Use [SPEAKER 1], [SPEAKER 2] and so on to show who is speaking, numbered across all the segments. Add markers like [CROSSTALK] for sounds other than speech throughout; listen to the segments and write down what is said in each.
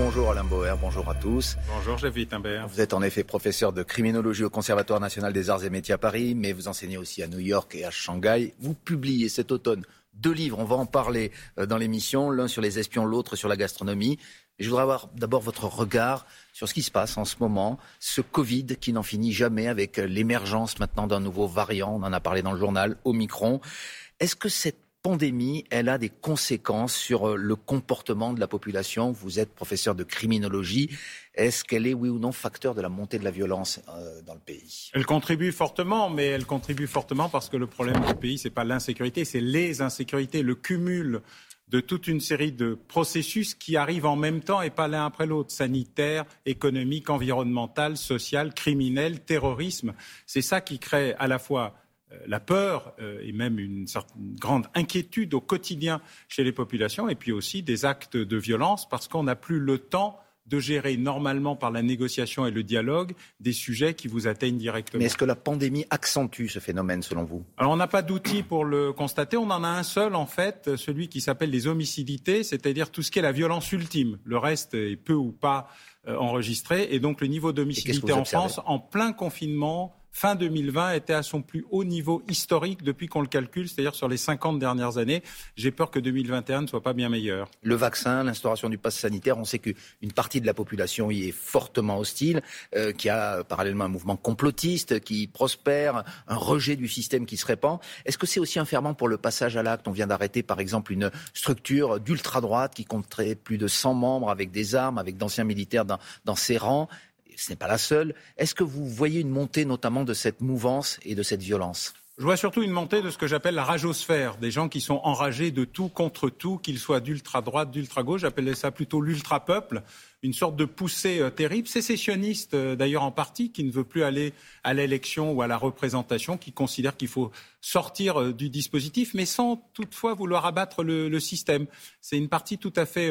[SPEAKER 1] Bonjour Alain Bauer, bonjour à tous.
[SPEAKER 2] Bonjour David Imbert.
[SPEAKER 1] Vous êtes en effet professeur de criminologie au Conservatoire national des arts et métiers à Paris, mais vous enseignez aussi à New York et à Shanghai. Vous publiez cet automne deux livres, on va en parler euh, dans l'émission, l'un sur les espions, l'autre sur la gastronomie. Je voudrais avoir d'abord votre regard sur ce qui se passe en ce moment, ce Covid qui n'en finit jamais avec l'émergence maintenant d'un nouveau variant, on en a parlé dans le journal, Omicron. Est-ce que cette pandémie, elle a des conséquences sur euh, le comportement de la population Vous êtes professeur de criminologie. Est-ce qu'elle est, oui ou non, facteur de la montée de la violence euh, dans le pays?
[SPEAKER 2] Elle contribue fortement, mais elle contribue fortement parce que le problème du pays, ce n'est pas l'insécurité, c'est les insécurités, le cumul de toute une série de processus qui arrivent en même temps et pas l'un après l'autre, sanitaire, économique, environnemental, social, criminel, terrorisme. C'est ça qui crée à la fois la peur euh, et même une, certaine grande inquiétude au quotidien chez les populations et puis aussi des actes de violence parce qu'on n'a plus le temps de gérer normalement par la négociation et le dialogue des sujets qui vous atteignent directement.
[SPEAKER 1] Mais est-ce que la pandémie accentue ce phénomène selon vous?
[SPEAKER 2] Alors on n'a pas d'outils pour le constater, on en a un seul en fait, celui qui s'appelle les homicidités, c'est-à-dire tout ce qui est la violence ultime. Le reste est peu ou pas euh, enregistré et donc le niveau d'homicidité en France en plein confinement fin 2020 était à son plus haut niveau historique depuis qu'on le calcule, c'est-à-dire sur les 50 dernières années. J'ai peur que 2021 ne soit pas bien meilleur.
[SPEAKER 1] Le vaccin, l'instauration du pass sanitaire, on sait qu'une partie de la population y est fortement hostile, euh, qui a parallèlement un mouvement complotiste qui prospère, un rejet du système qui se répand. Est-ce que c'est aussi un ferment pour le passage à l'acte? On vient d'arrêter par exemple une structure d'ultra-droite qui compterait plus de 100 membres avec des armes, avec d'anciens militaires dans ses rangs ce n'est pas la seule. Est-ce que vous voyez une montée notamment de cette mouvance et de cette violence?
[SPEAKER 2] Je vois surtout une montée de ce que j'appelle la ragosphère, des gens qui sont enragés de tout contre tout, qu'ils soient d'ultra droite, d'ultra gauche. J'appelais ça plutôt l'ultra peuple, une sorte de poussée euh, terrible, sécessionniste euh, d'ailleurs en partie, qui ne veut plus aller à l'élection ou à la représentation, qui considère qu'il faut sortir euh, du dispositif, mais sans toutefois vouloir abattre le, système. C'est une partie tout à fait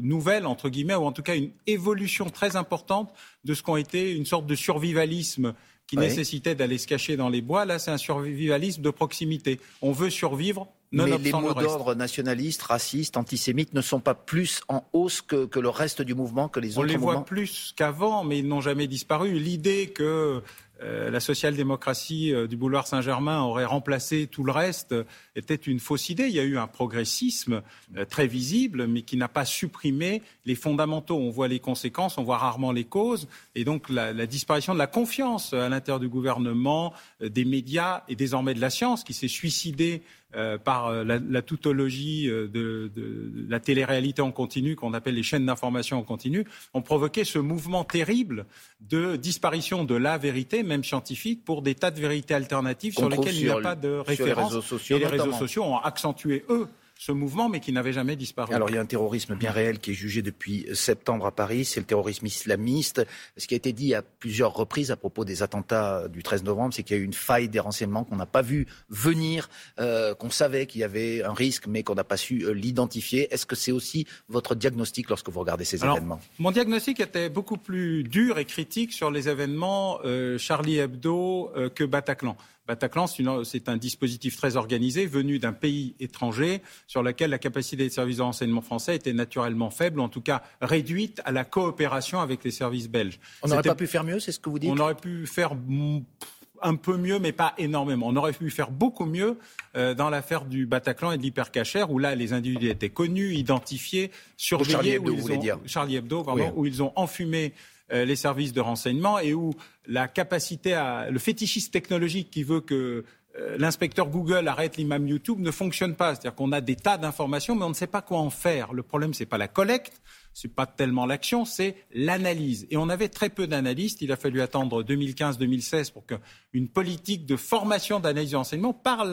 [SPEAKER 2] nouvelle entre guillemets, ou en tout cas une évolution très importante de ce qu'ont été une sorte de survivalisme qui nécessitait d'aller se cacher dans les bois. Là, c'est un survivalisme de proximité. On veut survivre. Non
[SPEAKER 1] Mais les mots d'ordre nationalistes, racistes, antisémites ne sont pas plus en hausse que, que le reste du mouvement, que les autres
[SPEAKER 2] mouvements
[SPEAKER 1] On les
[SPEAKER 2] voit plus qu'avant, mais ils n'ont jamais disparu. L'idée que euh, la social-démocratie euh, du boulevard Saint-Germain aurait remplacé tout le reste était une fausse idée. Il y a eu un progressisme euh, très visible, mais qui n'a pas supprimé les fondamentaux. On voit les conséquences, on voit rarement les causes, et donc la, la disparition de la confiance à l'intérieur du gouvernement, des médias et désormais de la science, qui s'est suicidée euh, par euh, la, la tautologie euh, de, de, la télé-réalité en continu, qu'on appelle les chaînes d'information en continu, ont provoqué ce mouvement terrible de disparition de la vérité, même scientifique, pour des tas de vérités alternatives sur lesquelles il n'y a pas de référence.
[SPEAKER 1] et
[SPEAKER 2] les réseaux sociaux ont accentué, eux, ce mouvement, mais qui n'avait jamais disparu.
[SPEAKER 1] Alors il y a un terrorisme bien réel qui est jugé depuis septembre à Paris, c'est le terrorisme islamiste. Ce qui a été dit à plusieurs reprises à propos des attentats du 13 novembre, c'est qu'il y a eu une faille des renseignements qu'on n'a pas vu venir, euh, qu'on savait qu'il y avait un risque, mais qu'on n'a pas su euh, l'identifier. Est-ce que c'est aussi votre diagnostic lorsque vous regardez ces événements?
[SPEAKER 2] Mon diagnostic était beaucoup plus dur et critique sur les événements euh, Charlie Hebdo que Bataclan. Bataclan, c'est un dispositif très organisé venu d'un pays étranger sur lequel la capacité des services de renseignement français était naturellement faible, en tout cas réduite à la coopération avec les services belges.
[SPEAKER 1] On n'aurait pas pu faire mieux, c'est ce que vous dites?
[SPEAKER 2] On aurait pu faire un peu mieux, mais pas énormément. On aurait pu faire beaucoup mieux euh, dans l'affaire du Bataclan et de l'hypercachère, où là, les individus étaient connus, identifiés, surveillés.
[SPEAKER 1] Charlie Hebdo, vous voulez dire?
[SPEAKER 2] Charlie Hebdo, pardon, où ils ont enfumé les services de renseignement et où la capacité à le fétichisme technologique qui veut que euh, l'inspecteur Google arrête l'imam YouTube ne fonctionne pas. C'est-à-dire qu'on a des tas d'informations, mais on ne sait pas quoi en faire. Le problème, c'est pas la collecte, n'est pas tellement l'action, c'est l'analyse. Et on avait très peu d'analystes. Il a fallu attendre 2015-2016 pour qu'une politique de formation d'analyse d'enseignement par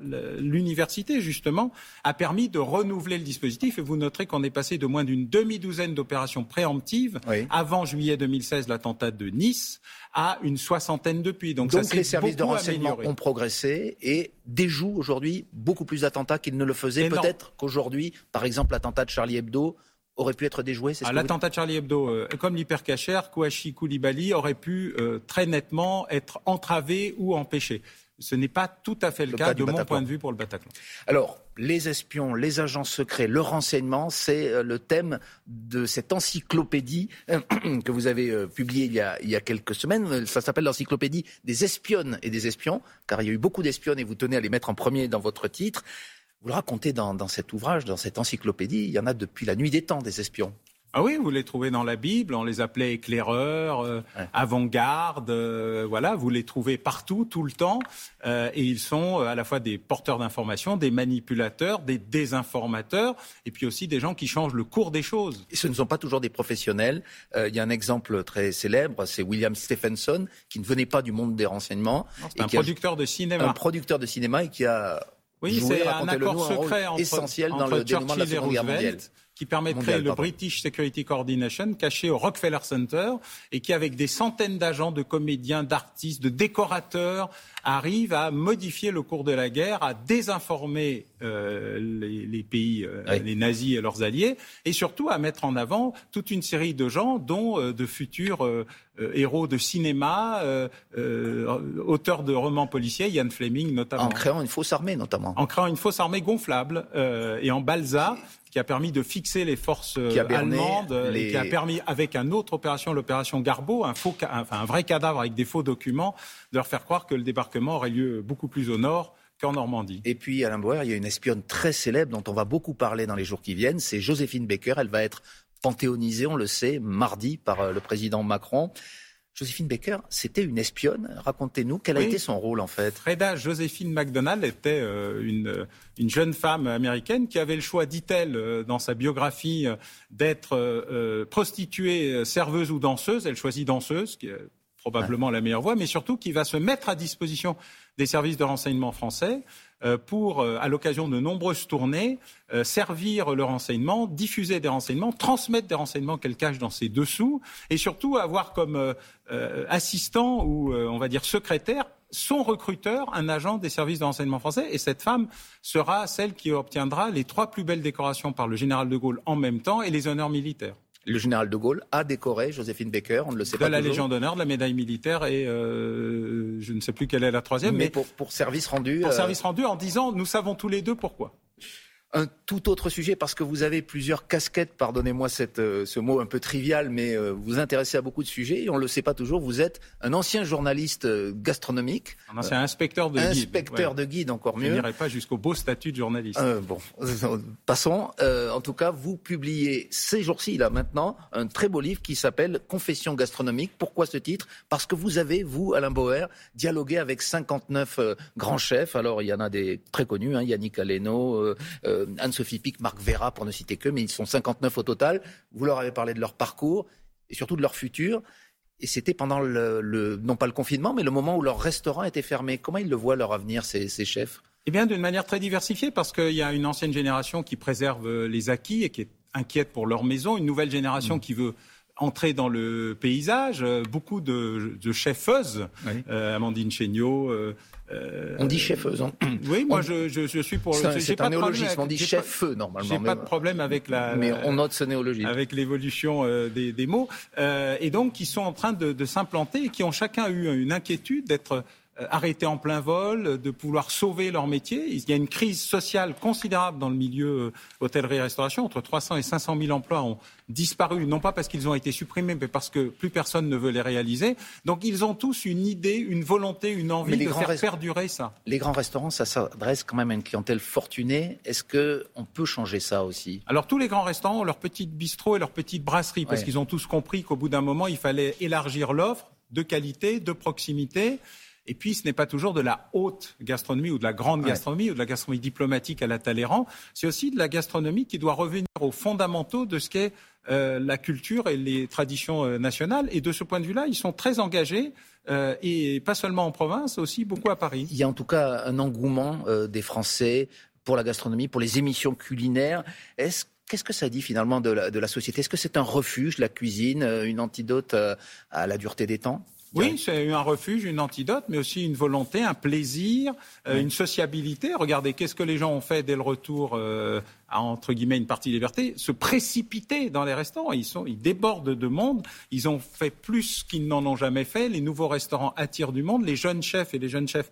[SPEAKER 2] l'université, justement, a permis de renouveler le dispositif. Et vous noterez qu'on est passé de moins d'une demi-douzaine d'opérations préemptives avant juillet 2016, l'attentat de Nice, à une soixantaine depuis.
[SPEAKER 1] Donc,
[SPEAKER 2] ça
[SPEAKER 1] les services de renseignement ont progressé et déjouent aujourd'hui beaucoup plus d'attentats qu'ils ne le faisaient. Peut-être qu'aujourd'hui, par exemple, l'attentat de Charlie Hebdo aurait pu être déjoué
[SPEAKER 2] ah, L'attentat de Charlie Hebdo, euh, comme l'hypercachère, Kouachi Koulibaly aurait pu euh, très nettement être entravé ou empêché. Ce n'est pas tout à fait le, cas, de mon point de vue pour le Bataclan.
[SPEAKER 1] Alors, les espions, les agents secrets, le renseignement, c'est euh, le thème de cette encyclopédie [CLEARS THROAT] que vous avez publiée il y, a, il y a quelques semaines. Ça s'appelle l'encyclopédie des espionnes et des espions, car il y a eu beaucoup d'espionnes et vous tenez à les mettre en premier dans votre titre. Vous le racontez dans, dans cet ouvrage, dans cette encyclopédie, il y en a depuis la nuit des temps des espions.
[SPEAKER 2] Ah oui, vous les trouvez dans la Bible, on les appelait éclaireurs, euh, avant-garde, euh, voilà, vous les trouvez partout, tout le temps, euh, et ils sont à la fois des porteurs d'informations, des manipulateurs, des désinformateurs, et puis aussi des gens qui changent le cours des choses.
[SPEAKER 1] Et ce ne sont pas toujours des professionnels. il y a un exemple très célèbre, c'est William Stephenson, qui ne venait pas du monde des renseignements.
[SPEAKER 2] C'est un producteur de cinéma.
[SPEAKER 1] Un producteur de cinéma et qui a oui, c'est un accord secret entre, essentiel dans le dénouement de la Seconde Guerre mondiale
[SPEAKER 2] qui permet de créer le British Security Coordination, caché au Rockefeller Center, et qui, avec des centaines d'agents, de comédiens, d'artistes, de décorateurs, arrive à modifier le cours de la guerre, à désinformer euh, les, pays, euh, les nazis et leurs alliés, et surtout à mettre en avant toute une série de gens, dont euh, de futurs héros de cinéma, auteurs de romans policiers, Ian Fleming notamment. En
[SPEAKER 1] créant une fausse armée notamment.
[SPEAKER 2] En créant une fausse armée gonflable et en balsa qui a permis de fixer les forces allemandes et qui a permis, avec une autre opération, l'opération Garbo, un, faux, enfin, un vrai cadavre avec des faux documents, de leur faire croire que le débarquement aurait lieu beaucoup plus au nord qu'en Normandie.
[SPEAKER 1] Et puis, Alain Bauer, il y a une espionne très célèbre dont on va beaucoup parler dans les jours qui viennent, c'est Joséphine Baker. Elle va être panthéonisée, on le sait, mardi par euh, le président Macron. Joséphine Baker, c'était une espionne. Racontez-nous, quel a été son rôle en fait
[SPEAKER 2] Freda Joséphine McDonald était euh, une, une, jeune femme américaine qui avait le choix, dit-elle euh, dans sa biographie, d'être prostituée, serveuse ou danseuse. Elle choisit danseuse, qui probablement la meilleure voie, mais surtout qui va se mettre à disposition des services de renseignement français euh, pour, euh, à l'occasion de nombreuses tournées, euh, servir le renseignement, diffuser des renseignements, transmettre des renseignements qu'elle cache dans ses dessous, et surtout avoir comme assistant ou, on va dire, secrétaire son recruteur, un agent des services de renseignement français. Et cette femme sera celle qui obtiendra les trois plus belles décorations par le général de Gaulle en même temps et les honneurs militaires
[SPEAKER 1] le général de Gaulle a décoré Joséphine Baker, on ne le sait pas.
[SPEAKER 2] De la Légion d'honneur, de la médaille militaire et euh, je ne sais plus quelle est la troisième.
[SPEAKER 1] Mais, pour, service rendu.
[SPEAKER 2] Pour euh, service rendu en disant nous savons tous les deux pourquoi
[SPEAKER 1] un tout autre sujet parce que vous avez plusieurs casquettes, pardonnez-moi euh, ce mot un peu trivial, mais euh, vous vous intéressez à beaucoup de sujets et on ne le sait pas toujours. Vous êtes un ancien journaliste euh, gastronomique.
[SPEAKER 2] Un ancien inspecteur de guide.
[SPEAKER 1] Inspecteur de guide, encore mieux. Je
[SPEAKER 2] n'irai pas jusqu'au beau statut de journaliste.
[SPEAKER 1] bon, [LAUGHS] passons. en tout cas, vous publiez ces jours-ci, là maintenant, un très beau livre qui s'appelle Confession gastronomique. Pourquoi ce titre? Parce que vous avez, vous, Alain Bauer, dialogué avec 59 grands chefs. Alors, il y en a des très connus, hein, Yannick Aleno, euh, Anne-Sophie Pic, Marc Vera, pour ne citer que, mais ils sont 59 au total. Vous leur avez parlé de leur parcours et surtout de leur futur. Et c'était pendant le, non pas le confinement, mais le moment où leur restaurant était fermé. Comment ils le voient leur avenir, ces, chefs?
[SPEAKER 2] Eh bien, d'une manière très diversifiée, parce qu'il y a une ancienne génération qui préserve les acquis et qui est inquiète pour leur maison, une nouvelle génération mmh. qui veut entrer dans le paysage. Beaucoup de, de chefeuses, euh, Amandine Chéniaud, euh,
[SPEAKER 1] euh, on dit chef-feu. Hein.
[SPEAKER 2] Oui, moi je, je, suis pour.
[SPEAKER 1] C'est un, néologisme. on dit chef-feu normalement.
[SPEAKER 2] J'ai pas de problème avec la.
[SPEAKER 1] Mais on note ce néologisme.
[SPEAKER 2] Avec l'évolution euh, des, des, mots euh, et donc qui sont en train de, de s'implanter et qui ont chacun eu une inquiétude d'être euh, arrêtés en plein vol, de pouvoir sauver leur métier. Il y a une crise sociale considérable dans le milieu euh, hôtellerie-restauration. Entre 300 et 500 000 emplois ont disparu, non pas parce qu'ils ont été supprimés, mais parce que plus personne ne veut les réaliser. Donc ils ont tous une idée, une volonté, une envie de faire perdurer ça.
[SPEAKER 1] Les grands restaurants, ça s'adresse quand même à une clientèle fortunée. Est-ce qu'on peut changer ça aussi?
[SPEAKER 2] Alors tous les grands restaurants ont leur petite bistrot et leur petite brasserie, parce qu'ils ont tous compris qu'au bout d'un moment, il fallait élargir l'offre de qualité, de proximité. Et puis, ce n'est pas toujours de la haute gastronomie ou de la grande gastronomie ou de la gastronomie diplomatique à la Talleyrand. C'est aussi de la gastronomie qui doit revenir aux fondamentaux de ce qu'est euh, la culture et les traditions euh, nationales. Et de ce point de vue-là, ils sont très engagés. Euh, et pas seulement en province, aussi beaucoup à Paris.
[SPEAKER 1] Il y a en tout cas un engouement des Français pour la gastronomie, pour les émissions culinaires. Est-ce Qu'est-ce que ça dit finalement de la, de la société? Est-ce que c'est un refuge, la cuisine, une antidote à la dureté des temps?
[SPEAKER 2] Oui, c'est un refuge, une antidote, mais aussi une volonté, un plaisir, euh, une sociabilité. Regardez, qu'est-ce que les gens ont fait dès le retour euh, à, entre guillemets, une partie liberté? Se précipiter dans les restaurants. Ils, sont, ils débordent de monde. Ils ont fait plus qu'ils n'en ont jamais fait. Les nouveaux restaurants attirent du monde. Les jeunes chefs et les jeunes chefs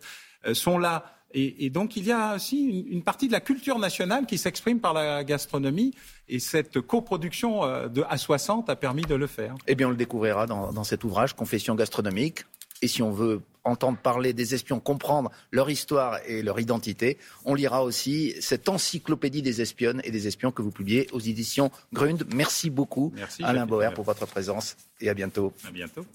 [SPEAKER 2] sont là. Et, donc il y a aussi une, partie de la culture nationale qui s'exprime par la gastronomie et cette coproduction de A60 a permis de le faire.
[SPEAKER 1] Eh bien on le découvrira dans, dans cet ouvrage, Confession gastronomique. Et si on veut entendre parler des espions, comprendre leur histoire et leur identité, on lira aussi cette encyclopédie des espionnes et des espions que vous publiez aux éditions Grund. Merci beaucoup, Alain Boer, pour votre présence et à bientôt.
[SPEAKER 2] À bientôt.